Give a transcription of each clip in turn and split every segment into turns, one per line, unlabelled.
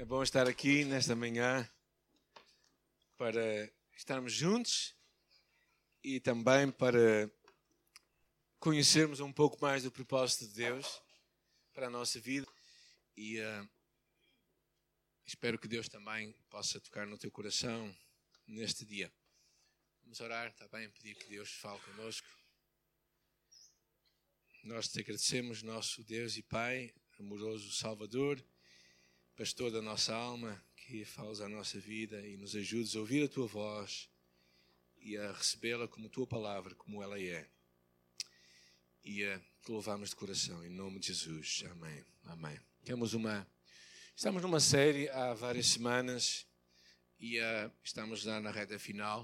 É bom estar aqui nesta manhã para estarmos juntos e também para conhecermos um pouco mais do propósito de Deus para a nossa vida. E uh, espero que Deus também possa tocar no teu coração neste dia. Vamos orar, está bem? Pedir que Deus fale conosco. Nós te agradecemos, nosso Deus e Pai, amoroso Salvador pastor da nossa alma, que falas a nossa vida e nos ajudes a ouvir a tua voz e a recebê-la como tua palavra, como ela é. E a te louvamos de coração, em nome de Jesus. Amém. Amém. Temos uma. Estamos numa série há várias semanas e uh, estamos já na reta final.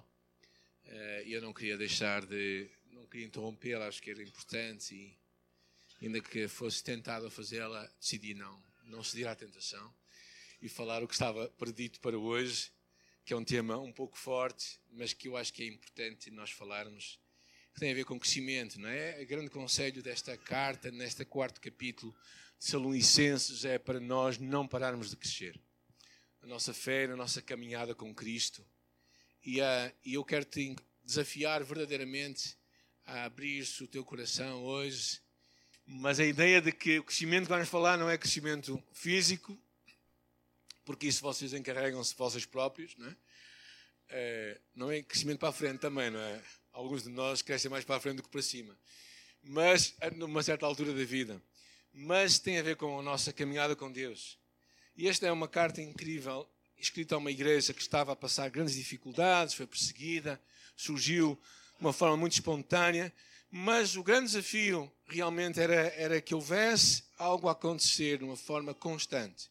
Uh, eu não queria deixar de. Não queria interrompê-la, acho que era importante e, ainda que fosse tentado a fazê-la, decidi não, não ceder à tentação e falar o que estava predito para hoje, que é um tema um pouco forte, mas que eu acho que é importante nós falarmos, que tem a ver com crescimento, não é? O grande conselho desta carta, neste quarto capítulo de Salonicenses, é para nós não pararmos de crescer. A nossa fé, a nossa caminhada com Cristo. E, uh, e eu quero te desafiar verdadeiramente a abrir-se o teu coração hoje. Mas a ideia de que o crescimento que vamos falar não é crescimento físico, porque isso vocês encarregam-se vocês próprios, não é? é? Não é crescimento para a frente também, não é? Alguns de nós crescem mais para a frente do que para cima. Mas, numa certa altura da vida. Mas tem a ver com a nossa caminhada com Deus. E esta é uma carta incrível, escrita a uma igreja que estava a passar grandes dificuldades, foi perseguida, surgiu de uma forma muito espontânea, mas o grande desafio realmente era, era que houvesse algo a acontecer de uma forma constante.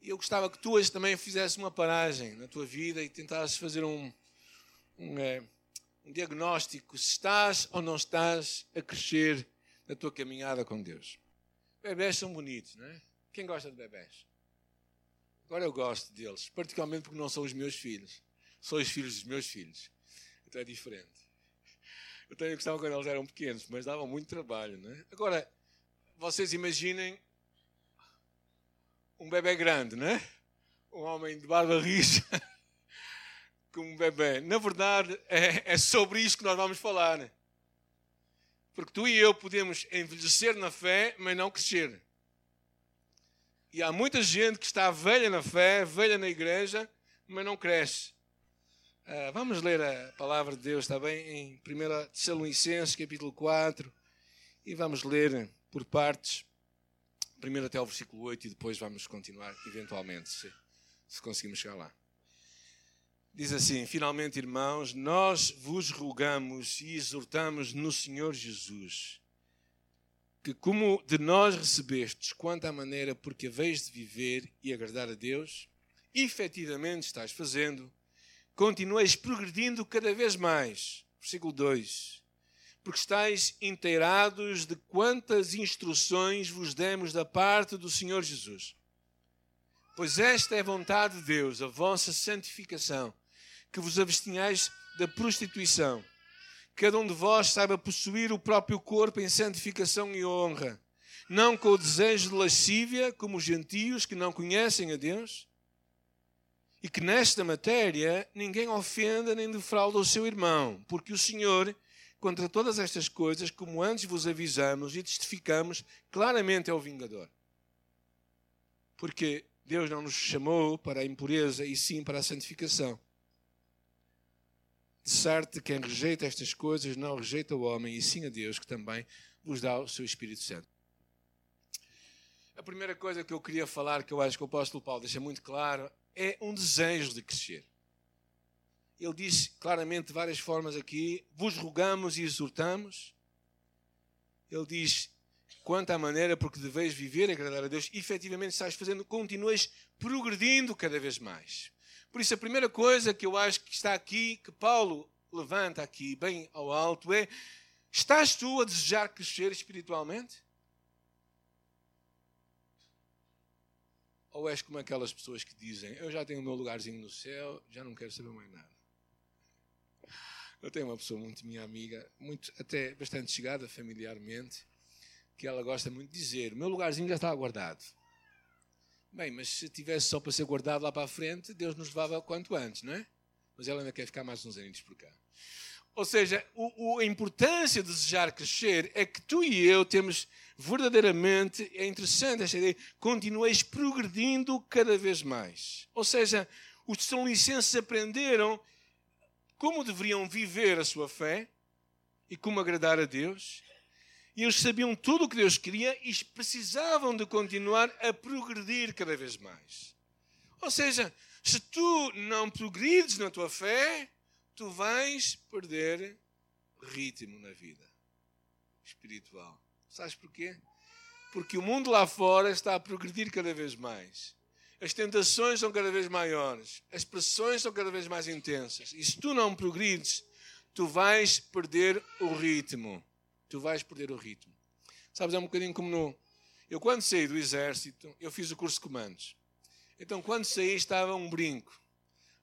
E eu gostava que tu hoje também fizesse uma paragem na tua vida e tentasses fazer um, um, é, um diagnóstico se estás ou não estás a crescer na tua caminhada com Deus. Bebés são bonitos, não é? Quem gosta de bebés? Agora eu gosto deles, particularmente porque não são os meus filhos. São os filhos dos meus filhos. Então é diferente. Eu também gostava quando eles eram pequenos, mas davam muito trabalho, não é? Agora, vocês imaginem um bebê grande, né? Um homem de barba rija com um bebê. Na verdade, é, é sobre isso que nós vamos falar. Né? Porque tu e eu podemos envelhecer na fé, mas não crescer. E há muita gente que está velha na fé, velha na igreja, mas não cresce. Uh, vamos ler a palavra de Deus, está bem? Em 1 Tessalonicenses, capítulo 4, e vamos ler por partes primeiro até ao versículo 8 e depois vamos continuar, eventualmente, se, se conseguimos chegar lá. Diz assim: Finalmente, irmãos, nós vos rogamos e exortamos no Senhor Jesus que, como de nós recebestes, quanto à maneira porque haveis de viver e agradar a Deus, efetivamente estás fazendo, continueis progredindo cada vez mais. Versículo 2 porque estáis inteirados de quantas instruções vos demos da parte do Senhor Jesus. Pois esta é a vontade de Deus, a vossa santificação, que vos abstenhais da prostituição. Cada um de vós saiba possuir o próprio corpo em santificação e honra, não com o desejo de lascívia, como os gentios que não conhecem a Deus, e que nesta matéria ninguém ofenda nem defrauda o seu irmão, porque o Senhor contra todas estas coisas, como antes vos avisamos e testificamos, claramente é o vingador. Porque Deus não nos chamou para a impureza e sim para a santificação. De certo, quem rejeita estas coisas não rejeita o homem, e sim a Deus, que também vos dá o seu Espírito Santo. A primeira coisa que eu queria falar, que eu acho que o apóstolo Paulo deixa muito claro, é um desejo de crescer ele diz claramente de várias formas aqui: vos rogamos e exortamos. Ele diz: quanto à maneira porque deveis viver e agradar a Deus, efetivamente estás fazendo, continuas progredindo cada vez mais. Por isso, a primeira coisa que eu acho que está aqui, que Paulo levanta aqui bem ao alto, é: estás tu a desejar crescer espiritualmente? Ou és como aquelas pessoas que dizem: Eu já tenho o meu lugarzinho no céu, já não quero saber mais nada? Eu tenho uma pessoa muito minha amiga, muito até bastante chegada familiarmente, que ela gosta muito de dizer: o meu lugarzinho já está guardado. Bem, mas se tivesse só para ser guardado lá para a frente, Deus nos levava quanto antes, não é? Mas ela ainda quer ficar mais uns anos por cá. Ou seja, o, o, a importância de desejar crescer é que tu e eu temos verdadeiramente, é interessante esta ideia, continueis progredindo cada vez mais. Ou seja, os são licenças aprenderam como deveriam viver a sua fé e como agradar a Deus. E eles sabiam tudo o que Deus queria e precisavam de continuar a progredir cada vez mais. Ou seja, se tu não progredes na tua fé, tu vais perder ritmo na vida espiritual. Sabes porquê? Porque o mundo lá fora está a progredir cada vez mais. As tentações são cada vez maiores. As pressões são cada vez mais intensas. E se tu não progredes, tu vais perder o ritmo. Tu vais perder o ritmo. Sabes, é um bocadinho como no. Eu, quando saí do exército, eu fiz o curso de comandos. Então, quando saí, estava um brinco.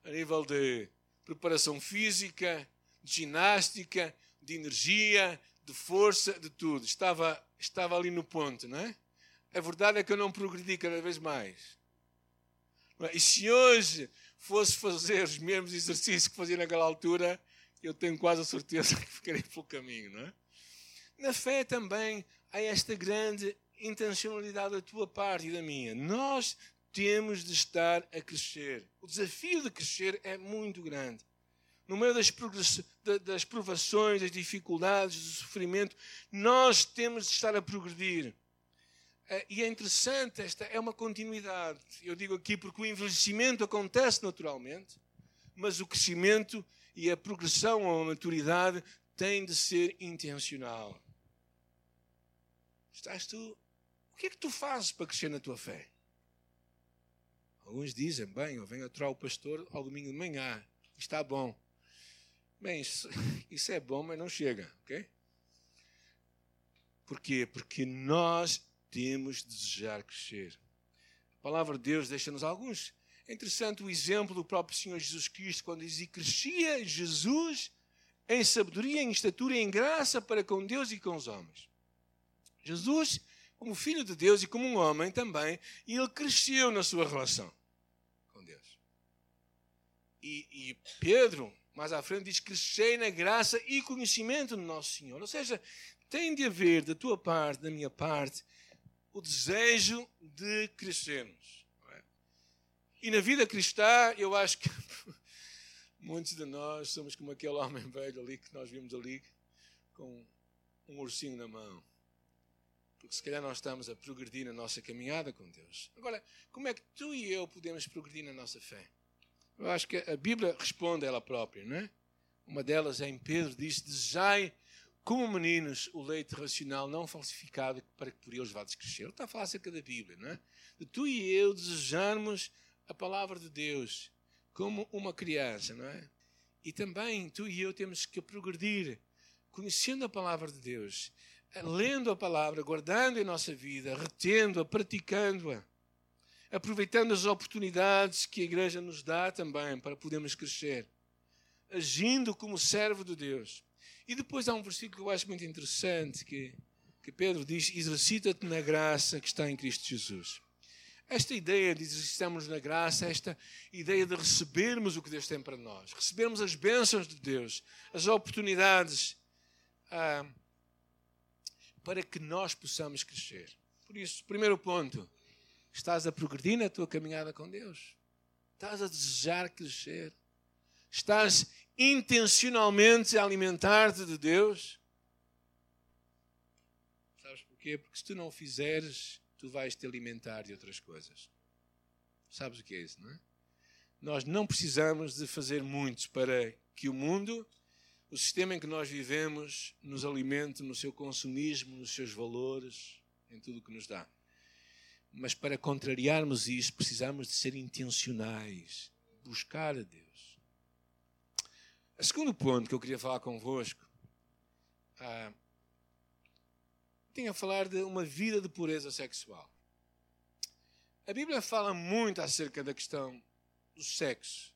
A nível de preparação física, de ginástica, de energia, de força, de tudo. Estava, estava ali no ponto, não é? A verdade é que eu não progredi cada vez mais. E se hoje fosse fazer os mesmos exercícios que fazia naquela altura, eu tenho quase a certeza que ficaria pelo caminho, não é? Na fé também há esta grande intencionalidade da tua parte e da minha. Nós temos de estar a crescer. O desafio de crescer é muito grande. No meio das, das provações, das dificuldades, do sofrimento, nós temos de estar a progredir. Eh, e é interessante, esta é uma continuidade. Eu digo aqui porque o envelhecimento acontece naturalmente, mas o crescimento e a progressão a maturidade têm de ser intencional. Estás tu. O que é que tu fazes para crescer na tua fé? Alguns dizem, bem, eu venho aturar o pastor ao domingo de manhã. Está bom. Bem, isso, isso é bom, mas não chega, ok? Porquê? Porque nós de desejar crescer. A palavra de Deus deixa-nos alguns. É interessante o exemplo do próprio Senhor Jesus Cristo, quando diz: E crescia Jesus em sabedoria, em estatura em graça para com Deus e com os homens. Jesus, como filho de Deus e como um homem também, ele cresceu na sua relação e, e Pedro, mais à frente, diz: crescei na graça e conhecimento do nosso Senhor. Ou seja, tem de haver da tua parte, da minha parte, o desejo de crescermos. É? E na vida cristã, eu acho que muitos de nós somos como aquele homem velho ali que nós vimos ali com um ursinho na mão. Porque se calhar nós estamos a progredir na nossa caminhada com Deus. Agora, como é que tu e eu podemos progredir na nossa fé? Eu acho que a Bíblia responde a ela própria, não é? Uma delas é em Pedro, diz: Desejai como meninos o leite racional não falsificado para que por eles vades crescer. Está a falar acerca da Bíblia, não é? De tu e eu desejarmos a palavra de Deus como uma criança, não é? E também tu e eu temos que progredir conhecendo a palavra de Deus, lendo a palavra, guardando em nossa vida, retendo-a, praticando-a aproveitando as oportunidades que a igreja nos dá também para podermos crescer, agindo como servo de Deus. E depois há um versículo que eu acho muito interessante que, que Pedro diz: Exercita-te na graça que está em Cristo Jesus. Esta ideia de exercitarmos na graça, esta ideia de recebermos o que Deus tem para nós, recebermos as bênçãos de Deus, as oportunidades, ah, para que nós possamos crescer. Por isso, primeiro ponto, Estás a progredir na tua caminhada com Deus? Estás a desejar crescer? Estás intencionalmente alimentar-te de Deus? Sabes porquê? Porque se tu não o fizeres, tu vais te alimentar de outras coisas. Sabes o que é isso, não é? Nós não precisamos de fazer muito para que o mundo, o sistema em que nós vivemos, nos alimente no seu consumismo, nos seus valores, em tudo o que nos dá. Mas para contrariarmos isso, precisamos de ser intencionais, buscar a Deus. O segundo ponto que eu queria falar convosco ah, tem a falar de uma vida de pureza sexual. A Bíblia fala muito acerca da questão do sexo,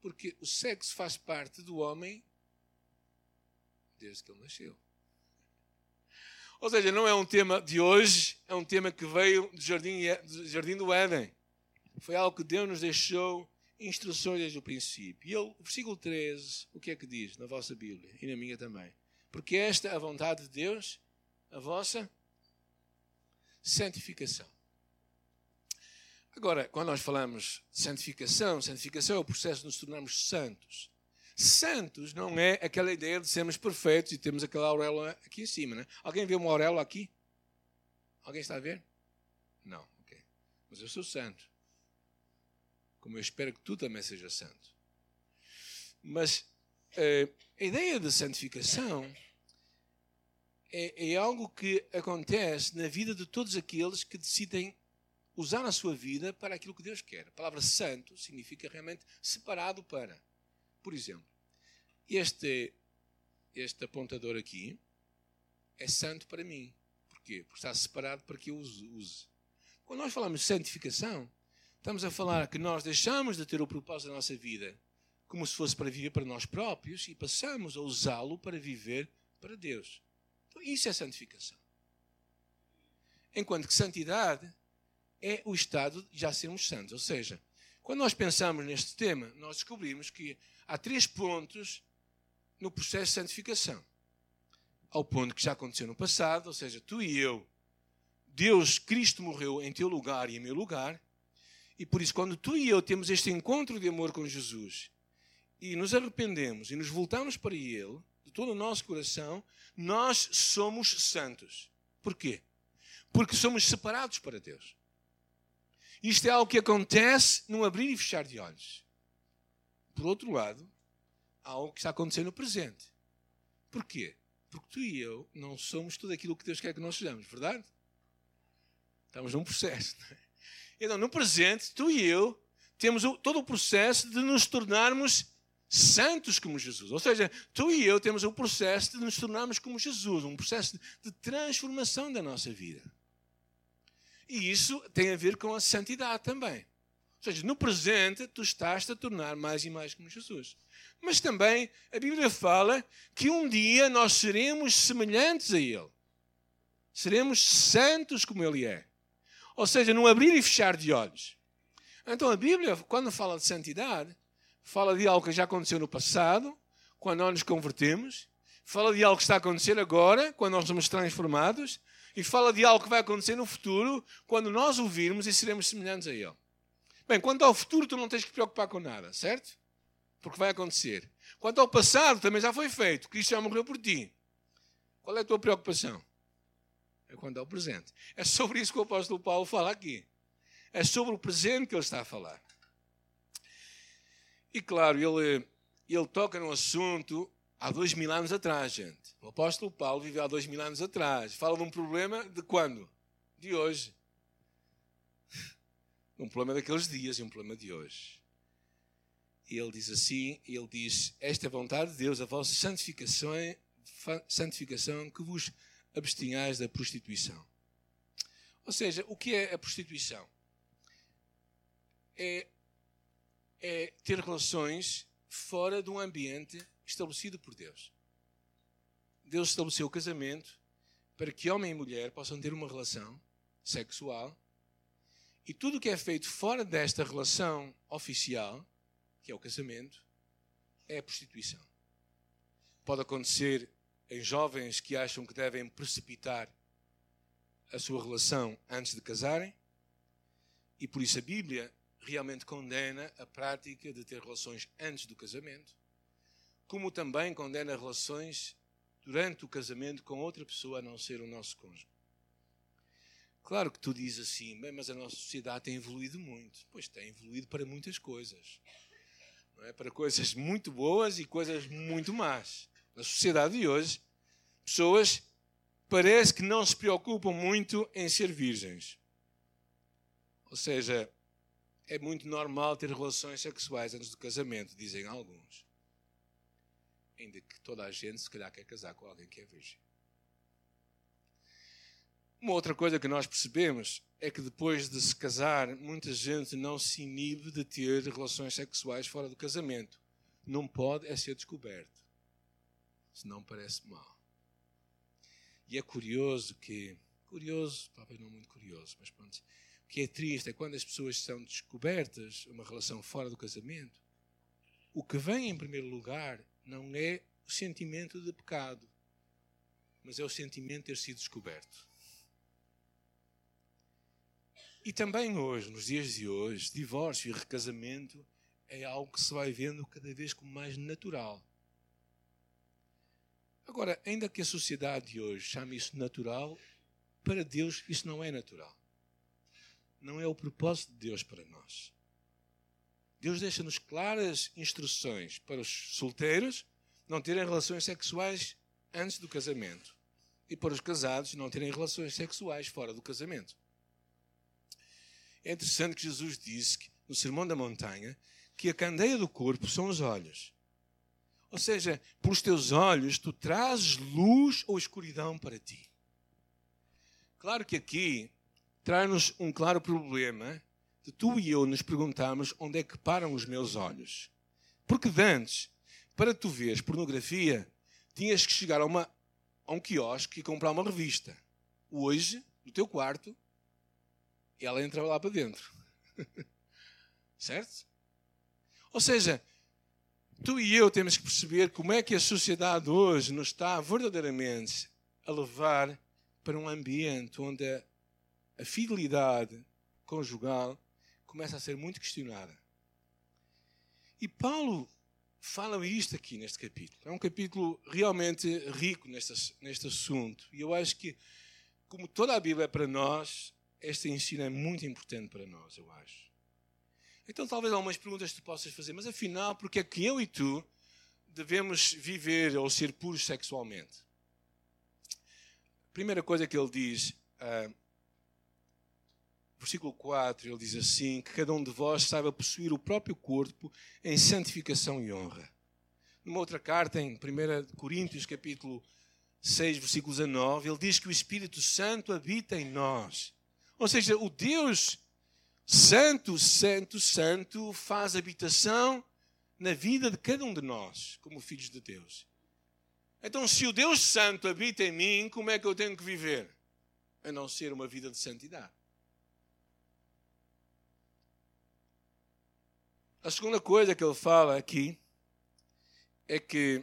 porque o sexo faz parte do homem desde que ele nasceu. Ou seja, não é um tema de hoje, é um tema que veio do Jardim, do, Jardim do Éden. Foi algo que Deus nos deixou instruções desde o princípio. E o versículo 13, o que é que diz na vossa Bíblia e na minha também? Porque esta é a vontade de Deus, a vossa santificação. Agora, quando nós falamos de santificação, santificação é o processo de nos tornarmos santos. Santos não é aquela ideia de sermos perfeitos e termos aquela auréola aqui em cima. Né? Alguém vê uma auréola aqui? Alguém está a ver? Não, ok. Mas eu sou santo. Como eu espero que tu também sejas santo. Mas uh, a ideia de santificação é, é algo que acontece na vida de todos aqueles que decidem usar a sua vida para aquilo que Deus quer. A palavra santo significa realmente separado para. Por exemplo, este, este apontador aqui é santo para mim. Porquê? Porque está separado para que eu use. Quando nós falamos de santificação, estamos a falar que nós deixamos de ter o propósito da nossa vida como se fosse para viver para nós próprios e passamos a usá-lo para viver para Deus. Então, isso é santificação. Enquanto que santidade é o estado de já sermos santos. Ou seja, quando nós pensamos neste tema, nós descobrimos que há três pontos no processo de santificação. Ao ponto que já aconteceu no passado, ou seja, tu e eu, Deus, Cristo morreu em teu lugar e em meu lugar, e por isso, quando tu e eu temos este encontro de amor com Jesus e nos arrependemos e nos voltamos para Ele, de todo o nosso coração, nós somos santos. Porquê? Porque somos separados para Deus. Isto é algo que acontece num abrir e fechar de olhos. Por outro lado, há algo que está acontecendo no presente. Porquê? Porque tu e eu não somos tudo aquilo que Deus quer que nós sejamos, verdade? Estamos num processo. Não é? Então, no presente, tu e eu temos todo o processo de nos tornarmos santos como Jesus. Ou seja, tu e eu temos o processo de nos tornarmos como Jesus, um processo de transformação da nossa vida. E isso tem a ver com a santidade também. Ou seja, no presente tu estás a tornar mais e mais como Jesus. Mas também a Bíblia fala que um dia nós seremos semelhantes a Ele. Seremos santos como Ele é. Ou seja, num abrir e fechar de olhos. Então a Bíblia, quando fala de santidade, fala de algo que já aconteceu no passado, quando nós nos convertemos, fala de algo que está a acontecer agora, quando nós somos transformados, e fala de algo que vai acontecer no futuro, quando nós ouvirmos e seremos semelhantes a Ele. Bem, quanto ao futuro, tu não tens que te preocupar com nada, certo? Porque vai acontecer. Quanto ao passado, também já foi feito. Cristo já morreu por ti. Qual é a tua preocupação? É quanto ao presente. É sobre isso que o apóstolo Paulo fala aqui. É sobre o presente que ele está a falar. E claro, ele, ele toca no assunto há dois mil anos atrás, gente. O apóstolo Paulo viveu há dois mil anos atrás. Fala de um problema de quando? De hoje. Um problema daqueles dias e um problema de hoje. E ele diz assim, ele diz, esta é a vontade de Deus, a vossa santificação, santificação que vos abstinhais da prostituição. Ou seja, o que é a prostituição? É, é ter relações fora de um ambiente estabelecido por Deus. Deus estabeleceu o casamento para que homem e mulher possam ter uma relação sexual e tudo o que é feito fora desta relação oficial, que é o casamento, é a prostituição. Pode acontecer em jovens que acham que devem precipitar a sua relação antes de casarem, e por isso a Bíblia realmente condena a prática de ter relações antes do casamento como também condena relações durante o casamento com outra pessoa a não ser o nosso cônjuge. Claro que tu dizes assim, bem, mas a nossa sociedade tem evoluído muito. Pois tem evoluído para muitas coisas. É? Para coisas muito boas e coisas muito más. Na sociedade de hoje, pessoas parece que não se preocupam muito em ser virgens. Ou seja, é muito normal ter relações sexuais antes do casamento, dizem alguns ainda que toda a gente se calhar quer casar com alguém que é virgem. Uma outra coisa que nós percebemos é que depois de se casar, muita gente não se inibe de ter relações sexuais fora do casamento. Não pode é ser descoberto. Senão parece mal. E é curioso que. Curioso, talvez não muito curioso, mas pronto. que é triste é quando as pessoas são descobertas uma relação fora do casamento. O que vem em primeiro lugar não é o sentimento de pecado, mas é o sentimento de ter sido descoberto. E também hoje, nos dias de hoje, divórcio e recasamento é algo que se vai vendo cada vez como mais natural. Agora, ainda que a sociedade de hoje chame isso natural, para Deus isso não é natural. Não é o propósito de Deus para nós. Deus deixa-nos claras instruções para os solteiros não terem relações sexuais antes do casamento e para os casados não terem relações sexuais fora do casamento. É interessante que Jesus disse que, no Sermão da Montanha que a candeia do corpo são os olhos. Ou seja, pelos teus olhos tu trazes luz ou escuridão para ti. Claro que aqui traz-nos um claro problema de tu e eu nos perguntarmos onde é que param os meus olhos. Porque antes, para tu veres pornografia, tinhas que chegar a, uma, a um quiosque e comprar uma revista. Hoje, no teu quarto, ela entra lá para dentro. certo? Ou seja, tu e eu temos que perceber como é que a sociedade hoje nos está verdadeiramente a levar para um ambiente onde a, a fidelidade conjugal começa a ser muito questionada. E Paulo fala isto aqui neste capítulo. É um capítulo realmente rico neste, neste assunto. E eu acho que, como toda a Bíblia é para nós, este ensino é muito importante para nós, eu acho. Então, talvez algumas perguntas tu possas fazer, mas afinal, porque é que eu e tu devemos viver ou ser puros sexualmente? Primeira coisa que ele diz, uh, versículo 4, ele diz assim: que cada um de vós saiba possuir o próprio corpo em santificação e honra. Numa outra carta, em 1 Coríntios, capítulo 6, versículo 19, ele diz que o Espírito Santo habita em nós. Ou seja, o Deus Santo, Santo, Santo faz habitação na vida de cada um de nós, como filhos de Deus. Então, se o Deus Santo habita em mim, como é que eu tenho que viver? A não ser uma vida de santidade. A segunda coisa que ele fala aqui é que,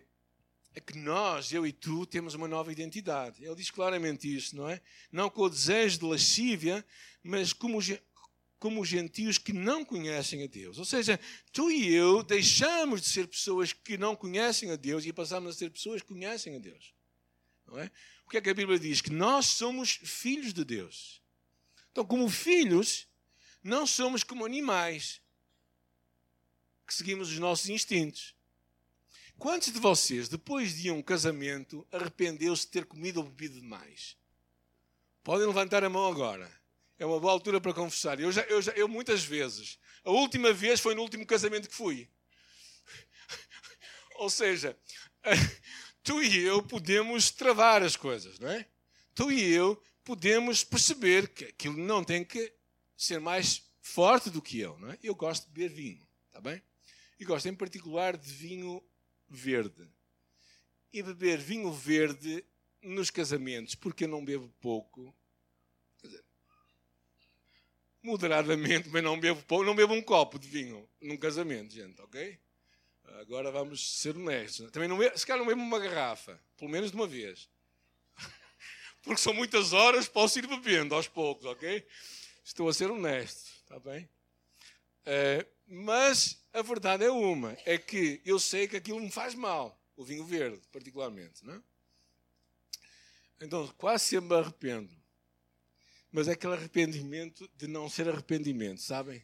é que nós, eu e tu, temos uma nova identidade. Ele diz claramente isso, não é? Não com o desejo de lascívia, mas como, como os gentios que não conhecem a Deus. Ou seja, tu e eu deixamos de ser pessoas que não conhecem a Deus e passamos a ser pessoas que conhecem a Deus. Não é? O que é que a Bíblia diz? Que nós somos filhos de Deus. Então, como filhos, não somos como animais que seguimos os nossos instintos. Quantos de vocês, depois de um casamento, arrependeu-se de ter comido ou bebido demais? Podem levantar a mão agora. É uma boa altura para confessar. Eu, já, eu, já, eu muitas vezes. A última vez foi no último casamento que fui. Ou seja, tu e eu podemos travar as coisas, não é? Tu e eu podemos perceber que aquilo não tem que ser mais forte do que eu, não é? Eu gosto de beber vinho, está bem? E gosto em particular de vinho verde. E beber vinho verde nos casamentos, porque eu não bebo pouco, moderadamente, mas não bebo, não bebo um copo de vinho num casamento, gente, ok? Agora vamos ser honestos. Também não bebo, se calhar não bebo uma garrafa, pelo menos de uma vez. Porque são muitas horas, posso ir bebendo aos poucos, ok? Estou a ser honesto, está bem? Uh, mas a verdade é uma, é que eu sei que aquilo me faz mal, o vinho verde, particularmente, não é? Então, quase sempre me arrependo mas é aquele arrependimento de não ser arrependimento, sabem?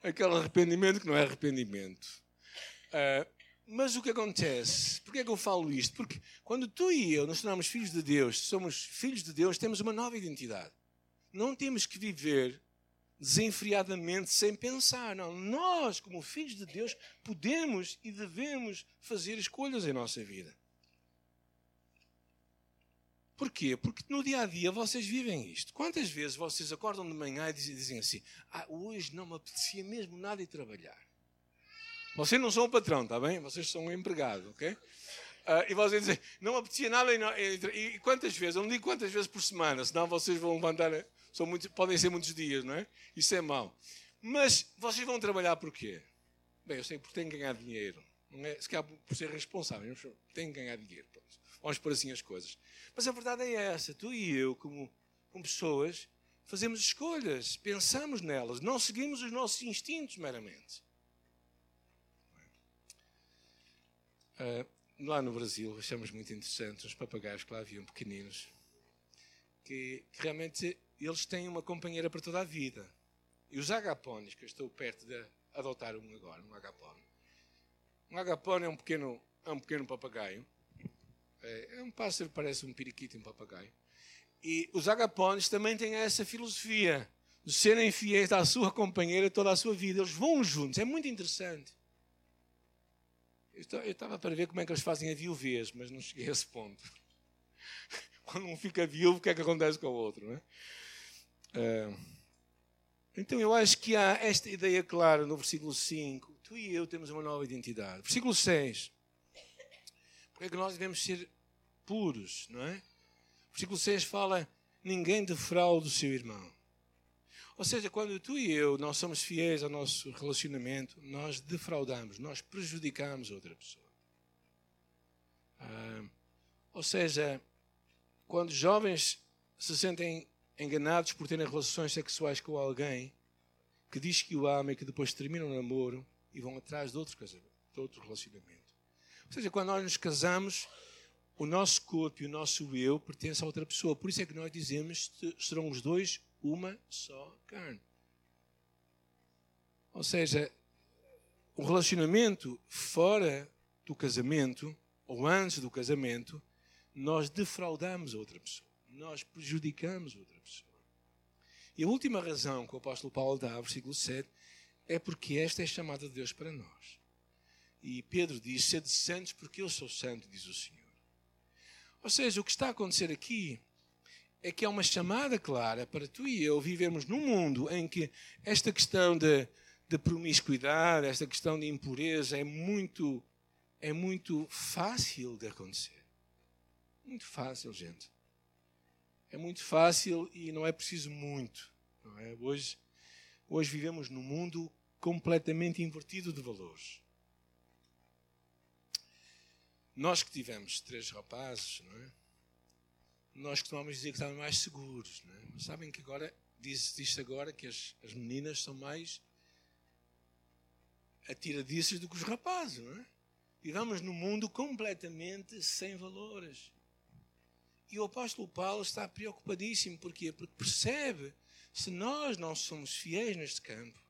Aquele arrependimento que não é arrependimento. Uh, mas o que acontece? Porquê é que eu falo isto? Porque quando tu e eu nos tornamos filhos de Deus, somos filhos de Deus, temos uma nova identidade. Não temos que viver desenfreadamente sem pensar. Não, nós, como filhos de Deus, podemos e devemos fazer escolhas em nossa vida. Porquê? Porque no dia a dia vocês vivem isto. Quantas vezes vocês acordam de manhã e dizem assim: ah, hoje não me apetecia mesmo nada de trabalhar? Vocês não são o patrão, está bem? Vocês são um empregado, ok? Uh, e vocês dizem, não apetecia nada. E, não, e, e, quantas vezes? Eu não digo quantas vezes por semana, senão vocês vão levantar. São muitos, podem ser muitos dias, não é? Isso é mau. Mas vocês vão trabalhar por quê? Bem, eu sei porque têm que ganhar dinheiro. Não é, se calhar por ser responsável, têm que ganhar dinheiro. Vamos por assim as coisas. Mas a verdade é essa. Tu e eu, como, como pessoas, fazemos escolhas, pensamos nelas, não seguimos os nossos instintos meramente. Uh, lá no Brasil, achamos muito interessante os papagaios que lá haviam pequeninos, que, que, realmente eles têm uma companheira para toda a vida. E os agapones, que eu estou perto de adotar um agora, um agapone. Um agapone é um pequeno, é um pequeno papagaio. É, é um pássaro, parece um periquito, um papagaio. E os agapones também têm essa filosofia de serem fiéis à sua companheira toda a sua vida. Eles vão juntos, é muito interessante. Eu estava para ver como é que eles fazem a viuvez, mas não cheguei a esse ponto. Quando um fica viúvo, o que é que acontece com o outro? Não é? Uh, então eu acho que há esta ideia clara no versículo 5. Tu e eu temos uma nova identidade. Versículo 6. Porque é que nós devemos ser puros, não é? Versículo 6 fala: ninguém defrauda o seu irmão. Ou seja, quando tu e eu não somos fiéis ao nosso relacionamento, nós defraudamos, nós prejudicamos outra pessoa. Ah, ou seja, quando jovens se sentem enganados por terem relações sexuais com alguém que diz que o ama e que depois terminam o namoro e vão atrás de outro, casamento, de outro relacionamento. Ou seja, quando nós nos casamos, o nosso corpo e o nosso eu pertencem a outra pessoa. Por isso é que nós dizemos serão os dois uma só carne. Ou seja, o relacionamento fora do casamento, ou antes do casamento, nós defraudamos a outra pessoa. Nós prejudicamos a outra pessoa. E a última razão que o apóstolo Paulo dá, versículo 7, é porque esta é chamada de Deus para nós. E Pedro diz: Sede santos, porque eu sou santo, diz o Senhor. Ou seja, o que está a acontecer aqui é que é uma chamada clara para tu e eu vivermos num mundo em que esta questão de, de promiscuidade, esta questão de impureza é muito, é muito fácil de acontecer. Muito fácil, gente. É muito fácil e não é preciso muito. É? Hoje, hoje vivemos num mundo completamente invertido de valores. Nós que tivemos três rapazes, não é? nós costumamos dizer que estávamos mais seguros. Não é? Mas sabem que agora, diz, diz agora que as, as meninas são mais atiradiças do que os rapazes, não é? Vivamos num mundo completamente sem valores. E o apóstolo Paulo está preocupadíssimo. Porquê? Porque percebe, se nós não somos fiéis neste campo,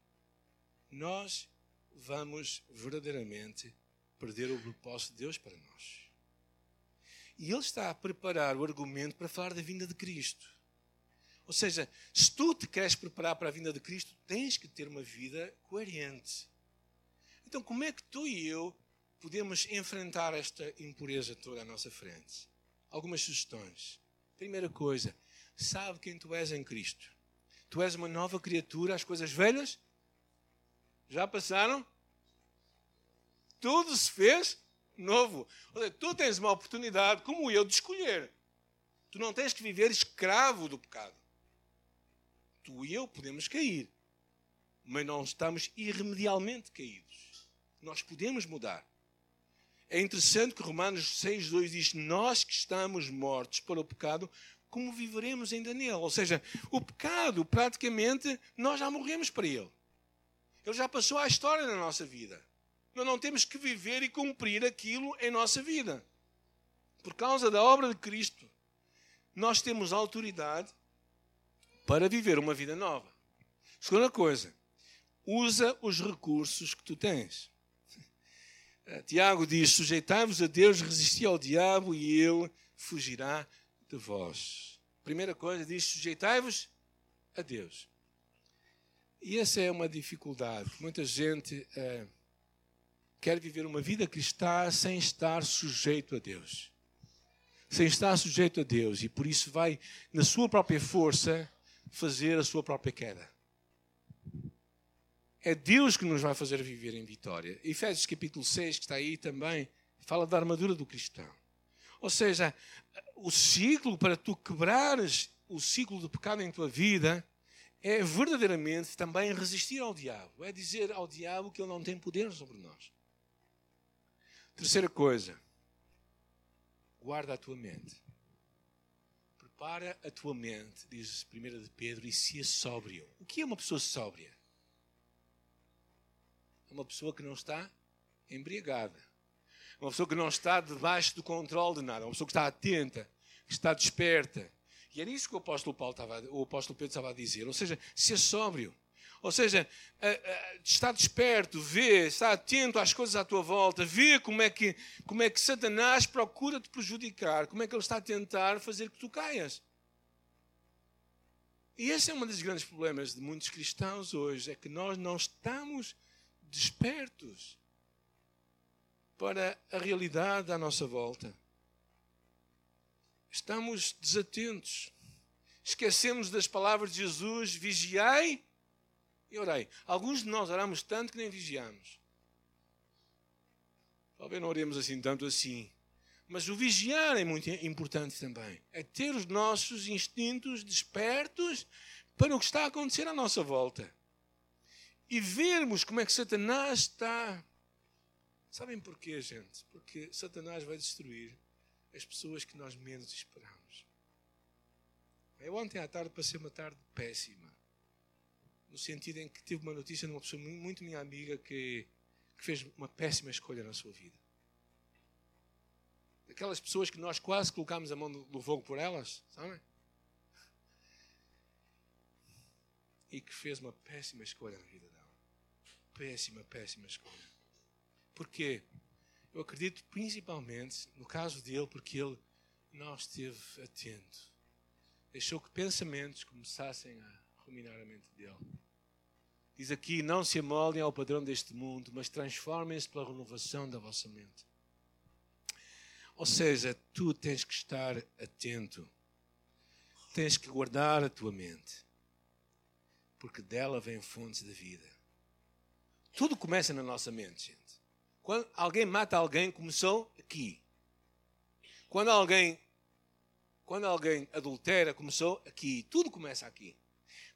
nós vamos verdadeiramente perder o propósito de Deus para nós. E ele está a preparar o argumento para falar da vinda de Cristo. Ou seja, se tu te queres preparar para a vinda de Cristo, tens que ter uma vida coerente. Então, como é que tu e eu podemos enfrentar esta impureza toda à nossa frente? Algumas sugestões. Primeira coisa, sabe quem tu és em Cristo. Tu és uma nova criatura, as coisas velhas já passaram, tudo se fez novo. Seja, tu tens uma oportunidade, como eu, de escolher. Tu não tens que viver escravo do pecado. Tu e eu podemos cair, mas não estamos irremedialmente caídos. Nós podemos mudar. É interessante que Romanos 6,2 diz: Nós que estamos mortos para o pecado, como viveremos ainda nele? Ou seja, o pecado, praticamente, nós já morremos para ele. Ele já passou à história na nossa vida. Nós não temos que viver e cumprir aquilo em nossa vida. Por causa da obra de Cristo, nós temos autoridade para viver uma vida nova. Segunda coisa, usa os recursos que tu tens. Eh, Tiago diz: sujeitai-vos a Deus, resisti ao diabo e ele fugirá de vós. Primeira coisa, diz: sujeitai-vos a Deus. E essa é uma dificuldade. Muita gente é, quer viver uma vida cristã sem estar sujeito a Deus. Sem estar sujeito a Deus. E por isso vai, na sua própria força, fazer a sua própria queda. É Deus que nos vai fazer viver em vitória. Efésios capítulo 6, que está aí também, Fala da armadura do cristão. Ou seja, o ciclo para tu quebrares o ciclo do pecado em tua vida é verdadeiramente também resistir ao diabo. É dizer ao diabo que ele não tem poder sobre nós. Terceira coisa, guarda a tua mente. Prepara a tua mente, diz 1 de Pedro, e se é sóbrio. O que é uma pessoa sóbria? É uma pessoa que não está embriagada. Uma pessoa que não está debaixo do controle de nada. Uma pessoa que está atenta, que está desperta. E era isso que o apóstolo, Paulo estava, o apóstolo Pedro estava a dizer. Ou seja, ser sóbrio. Ou seja, está desperto, vê, está atento às coisas à tua volta, vê como é que, como é que Satanás procura te prejudicar, como é que ele está a tentar fazer que tu caias. E esse é um dos grandes problemas de muitos cristãos hoje, é que nós não estamos despertos para a realidade à nossa volta. Estamos desatentos. Esquecemos das palavras de Jesus: vigiai e orei. Alguns de nós oramos tanto que nem vigiamos. Talvez não oremos assim tanto assim. Mas o vigiar é muito importante também. É ter os nossos instintos despertos para o que está a acontecer à nossa volta. E vermos como é que Satanás está. Sabem porquê, gente? Porque Satanás vai destruir as pessoas que nós menos esperamos. Eu ontem à tarde passei uma tarde péssima no sentido em que tive uma notícia de uma pessoa muito minha amiga que, que fez uma péssima escolha na sua vida. Aquelas pessoas que nós quase colocámos a mão no fogo por elas, sabem? E que fez uma péssima escolha na vida dela. Péssima, péssima escolha. Porquê? Eu acredito principalmente, no caso dele, porque ele não esteve atento. Deixou que pensamentos começassem a ruminar a mente dele. Diz aqui: não se amoldem ao padrão deste mundo, mas transformem-se pela renovação da vossa mente. Ou seja, tu tens que estar atento, tens que guardar a tua mente, porque dela vem fontes da vida. Tudo começa na nossa mente, gente. Quando alguém mata alguém, começou aqui. Quando alguém, quando alguém adultera, começou aqui. Tudo começa aqui.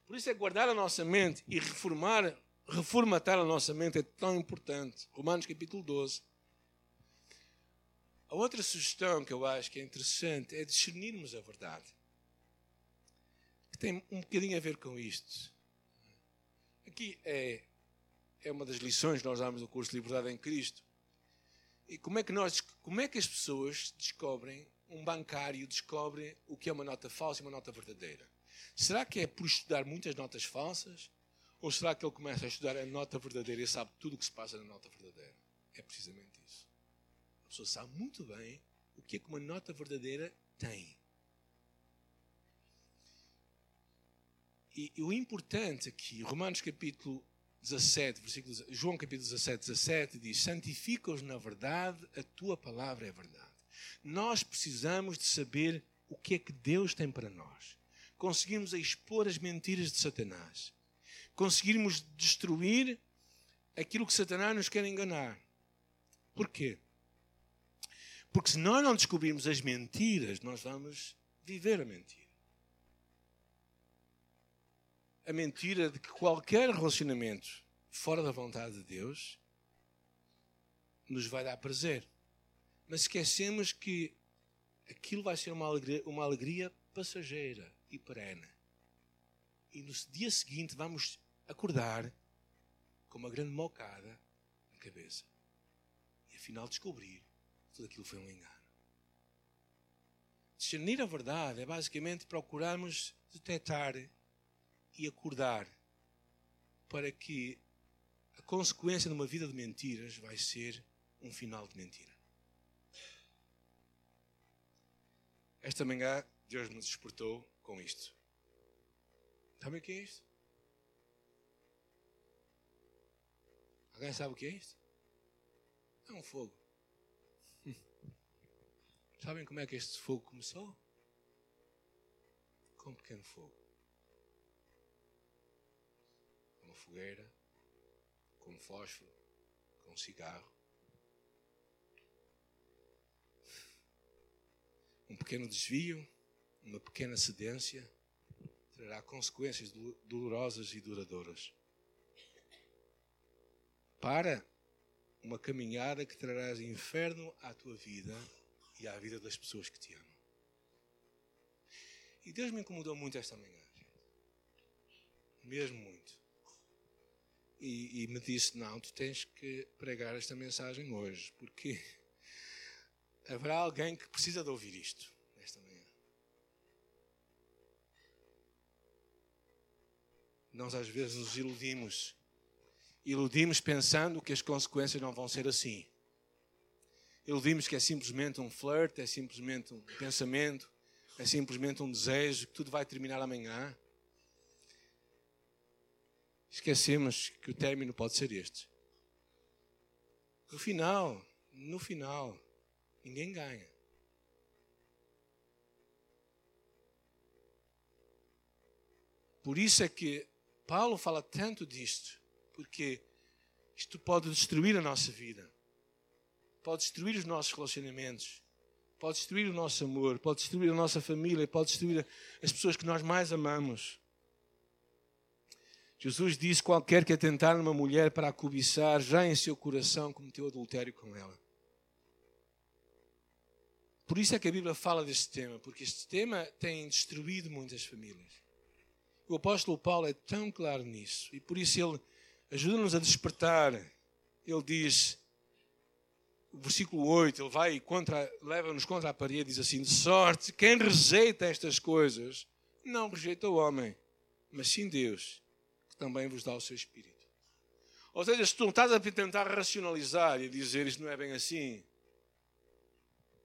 Por isso é guardar a nossa mente e reformar, reformatar a nossa mente é tão importante. Romanos capítulo 12. A outra sugestão que eu acho que é interessante é discernirmos a verdade. Que tem um bocadinho a ver com isto. Aqui é, é uma das lições que nós damos no curso de Liberdade em Cristo. E como é que nós, como é que as pessoas descobrem, um bancário descobre o que é uma nota falsa e uma nota verdadeira? Será que é por estudar muitas notas falsas? Ou será que ele começa a estudar a nota verdadeira e sabe tudo o que se passa na nota verdadeira? É precisamente isso. A pessoa sabe muito bem o que é que uma nota verdadeira tem. E, e o importante aqui, Romanos capítulo 17, versículo, João capítulo 17, 17, diz: Santifica-os na verdade, a tua palavra é verdade. Nós precisamos de saber o que é que Deus tem para nós conseguirmos expor as mentiras de Satanás, conseguirmos destruir aquilo que Satanás nos quer enganar. Porquê? Porque se nós não descobrirmos as mentiras, nós vamos viver a mentira. A mentira de que qualquer relacionamento fora da vontade de Deus nos vai dar prazer. Mas esquecemos que aquilo vai ser uma alegria, uma alegria passageira e perene. E no dia seguinte vamos acordar com uma grande mocada na cabeça. E afinal descobrir que tudo aquilo foi um engano. Discernir a verdade é basicamente procurarmos detectar e acordar para que a consequência de uma vida de mentiras vai ser um final de mentira. Esta manhã Deus nos despertou com isto. Sabe o que é isto? Alguém sabe o que é isto? É um fogo. Sabem como é que este fogo começou? Com um pequeno fogo. Com uma fogueira, com um fósforo, com um cigarro. Um pequeno desvio, uma pequena cedência, trará consequências dolorosas e duradouras. Para uma caminhada que trarás inferno à tua vida e à vida das pessoas que te amam. E Deus me incomodou muito esta manhã, mesmo muito. E, e, me disse: Não, tu tens que pregar esta mensagem hoje, porque haverá alguém que precisa de ouvir isto nesta manhã. Nós às vezes nos iludimos, iludimos pensando que as consequências não vão ser assim. Iludimos que é simplesmente um flirt, é simplesmente um pensamento, é simplesmente um desejo, que tudo vai terminar amanhã. Esquecemos que o término pode ser este. No final, no final, ninguém ganha. Por isso é que Paulo fala tanto disto, porque isto pode destruir a nossa vida, pode destruir os nossos relacionamentos, pode destruir o nosso amor, pode destruir a nossa família, pode destruir as pessoas que nós mais amamos. Jesus disse: qualquer que atentar numa mulher para a cobiçar, já em seu coração cometeu adultério com ela. Por isso é que a Bíblia fala deste tema, porque este tema tem destruído muitas famílias. O apóstolo Paulo é tão claro nisso, e por isso ele ajuda-nos a despertar. Ele diz, versículo 8, ele vai contra, leva-nos contra a parede diz assim: De sorte, quem rejeita estas coisas, não rejeita o homem, mas sim Deus também vos dá o seu Espírito. Ou seja, se tu estás a tentar racionalizar e dizer isto não é bem assim,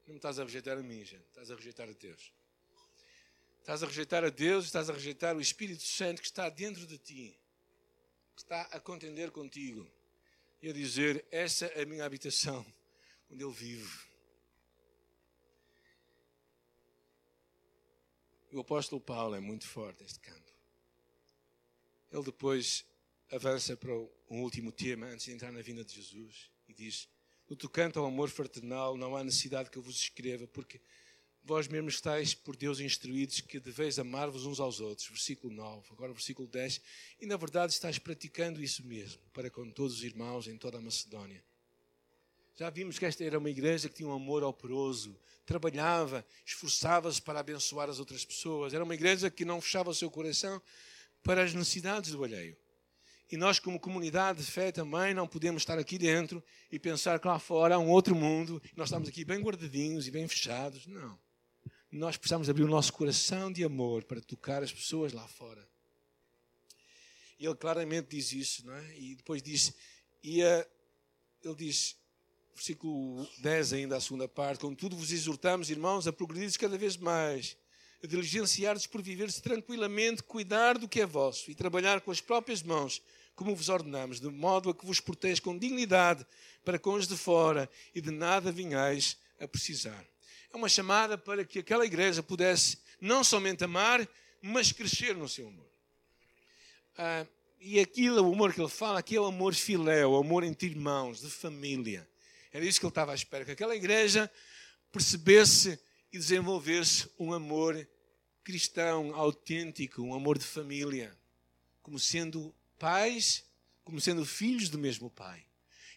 não estás a rejeitar a mim, gente. Estás a rejeitar a Deus. Estás a rejeitar a Deus, estás a rejeitar o Espírito Santo que está dentro de ti, que está a contender contigo e a dizer: Essa é a minha habitação, onde eu vivo. O apóstolo Paulo é muito forte neste campo. Ele depois avança para um último tema antes de entrar na vinda de Jesus e diz: No tocante ao amor fraternal, não há necessidade que eu vos escreva, porque vós mesmos estáis por Deus instruídos que deveis amar-vos uns aos outros. Versículo 9, agora versículo 10. E na verdade estáis praticando isso mesmo, para com todos os irmãos em toda a Macedónia. Já vimos que esta era uma igreja que tinha um amor operoso, trabalhava, esforçava-se para abençoar as outras pessoas. Era uma igreja que não fechava o seu coração para as necessidades do alheio. E nós, como comunidade de fé, também não podemos estar aqui dentro e pensar que lá fora há um outro mundo, nós estamos aqui bem guardadinhos e bem fechados. Não. Nós precisamos abrir o nosso coração de amor para tocar as pessoas lá fora. Ele claramente diz isso, não é? E depois diz, e a, ele diz, versículo 10 ainda, a segunda parte, contudo vos exortamos, irmãos, a progredir cada vez mais a diligenciar-vos por viver-se tranquilamente, cuidar do que é vosso e trabalhar com as próprias mãos, como vos ordenamos, de modo a que vos proteja com dignidade para com os de fora e de nada vinhais a precisar. É uma chamada para que aquela igreja pudesse não somente amar, mas crescer no seu amor. Ah, e aquilo, o amor que ele fala aqui é o amor filéu, o amor entre irmãos, de família. Era isso que ele estava à espera, que aquela igreja percebesse e desenvolver-se um amor cristão autêntico, um amor de família, como sendo pais, como sendo filhos do mesmo pai.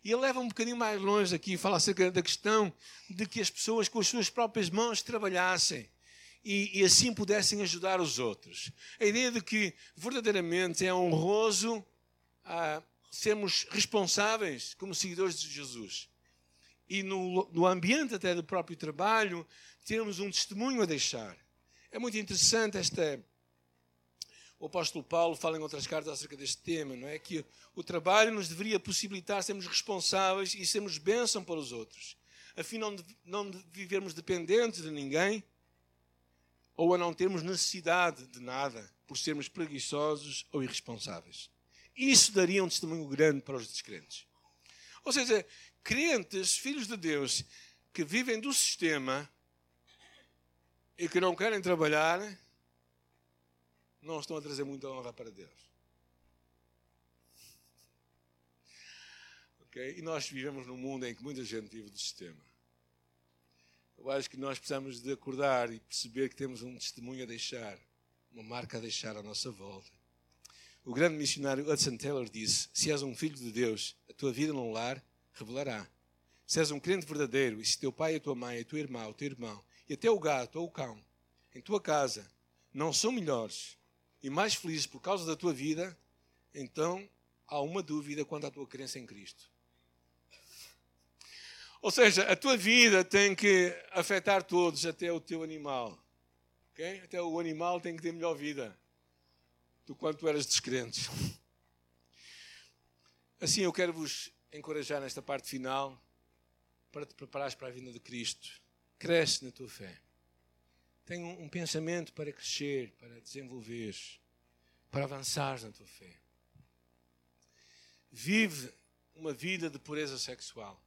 E ele leva um bocadinho mais longe aqui, fala acerca da questão de que as pessoas com as suas próprias mãos trabalhassem e, e assim pudessem ajudar os outros. A ideia de que verdadeiramente é honroso ah, sermos responsáveis como seguidores de Jesus. E no, no ambiente até do próprio trabalho, temos um testemunho a deixar. É muito interessante esta. O apóstolo Paulo fala em outras cartas acerca deste tema, não é? Que o trabalho nos deveria possibilitar sermos responsáveis e sermos bênção para os outros, a fim de não vivermos dependentes de ninguém ou a não termos necessidade de nada por sermos preguiçosos ou irresponsáveis. Isso daria um testemunho grande para os descrentes. Ou seja, crentes, filhos de Deus, que vivem do sistema, e que não querem trabalhar, não estão a trazer muita honra para Deus. Ok? E nós vivemos num mundo em que muita gente vive do sistema. Eu acho que nós precisamos de acordar e perceber que temos um testemunho a deixar, uma marca a deixar à nossa volta. O grande missionário Hudson Taylor disse: Se és um filho de Deus, a tua vida no lar revelará. Se és um crente verdadeiro, e se teu pai, a tua mãe, a tua irmã, o teu irmão, e até o gato ou o cão, em tua casa, não são melhores e mais felizes por causa da tua vida, então há uma dúvida quanto à tua crença em Cristo. Ou seja, a tua vida tem que afetar todos, até o teu animal. Okay? Até o animal tem que ter melhor vida do quanto eras descrente. Assim, eu quero vos encorajar nesta parte final para te preparares para a vinda de Cristo. Cresce na tua fé. Tem um, um pensamento para crescer, para desenvolver, para avançar na tua fé. Vive uma vida de pureza sexual.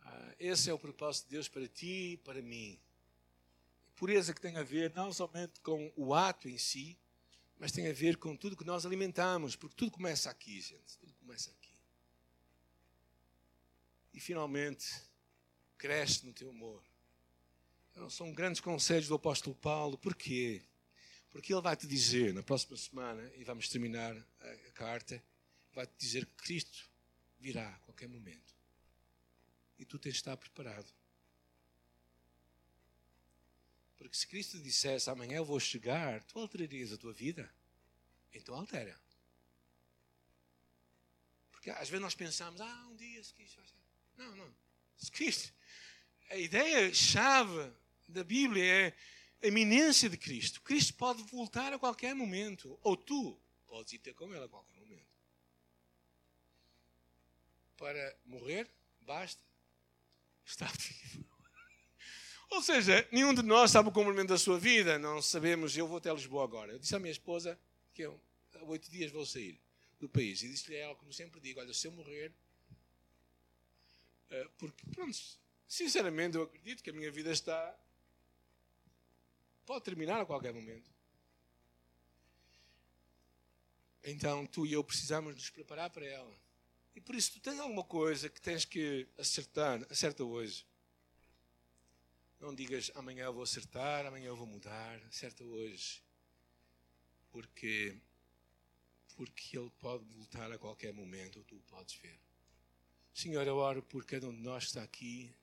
Ah, esse é o propósito de Deus para ti e para mim. Pureza que tem a ver não somente com o ato em si, mas tem a ver com tudo que nós alimentamos, porque tudo começa aqui, gente. Tudo começa aqui. E finalmente, cresce no teu amor. São grandes conselhos do apóstolo Paulo. Porquê? Porque ele vai te dizer na próxima semana, e vamos terminar a, carta, vai te dizer que Cristo virá a qualquer momento. E tu tens de estar preparado. Porque se Cristo dissesse amanhã eu vou chegar, tu alterarias a tua vida? Então altera. Porque às vezes nós pensamos, ah, um dia se Cristo vai. Não, não. Se Cristo. A ideia-chave da Bíblia é a iminência de Cristo. Cristo pode voltar a qualquer momento. Ou tu podes ir ter com Ele a qualquer momento. Para morrer, basta estar vivo. Ou seja, nenhum de nós sabe o cumprimento da sua vida. Não sabemos, eu vou até Lisboa agora. Eu disse à minha esposa que eu, há oito dias vou sair do país. E disse-lhe a ela, como sempre digo, olha, se eu morrer... Eh, porque, pronto, sinceramente eu acredito que a minha vida está... Pode terminar a qualquer momento. Então, tu e eu precisamos nos preparar para ela. E por isso, tu tens alguma coisa que tens que acertar, acerta hoje. Não digas amanhã eu vou acertar, amanhã eu vou mudar. Acerta hoje. Porque, porque Ele pode voltar a qualquer momento, tu podes ver. Senhor, eu oro por cada um de nós que está aqui.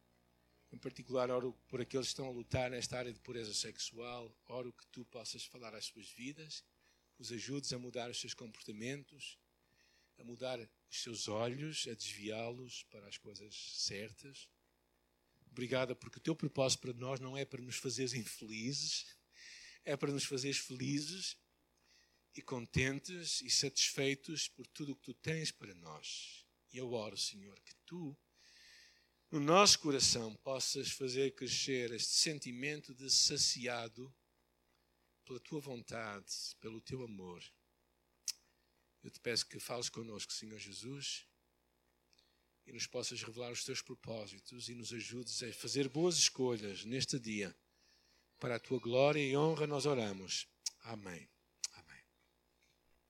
Em particular, oro por aqueles que estão a lutar nesta área de pureza sexual. Oro que tu possas falar às suas vidas, os ajudes a mudar os seus comportamentos, a mudar os seus olhos, a desviá-los para as coisas certas. Obrigada, porque o teu propósito para nós não é para nos fazeres infelizes, é para nos fazeres felizes e contentes e satisfeitos por tudo o que tu tens para nós. E eu oro, Senhor, que tu, no nosso coração, possas fazer crescer este sentimento de saciado pela tua vontade, pelo teu amor. Eu te peço que fales connosco, Senhor Jesus e nos possas revelar os teus propósitos e nos ajudes a fazer boas escolhas neste dia. Para a tua glória e honra nós oramos. Amém.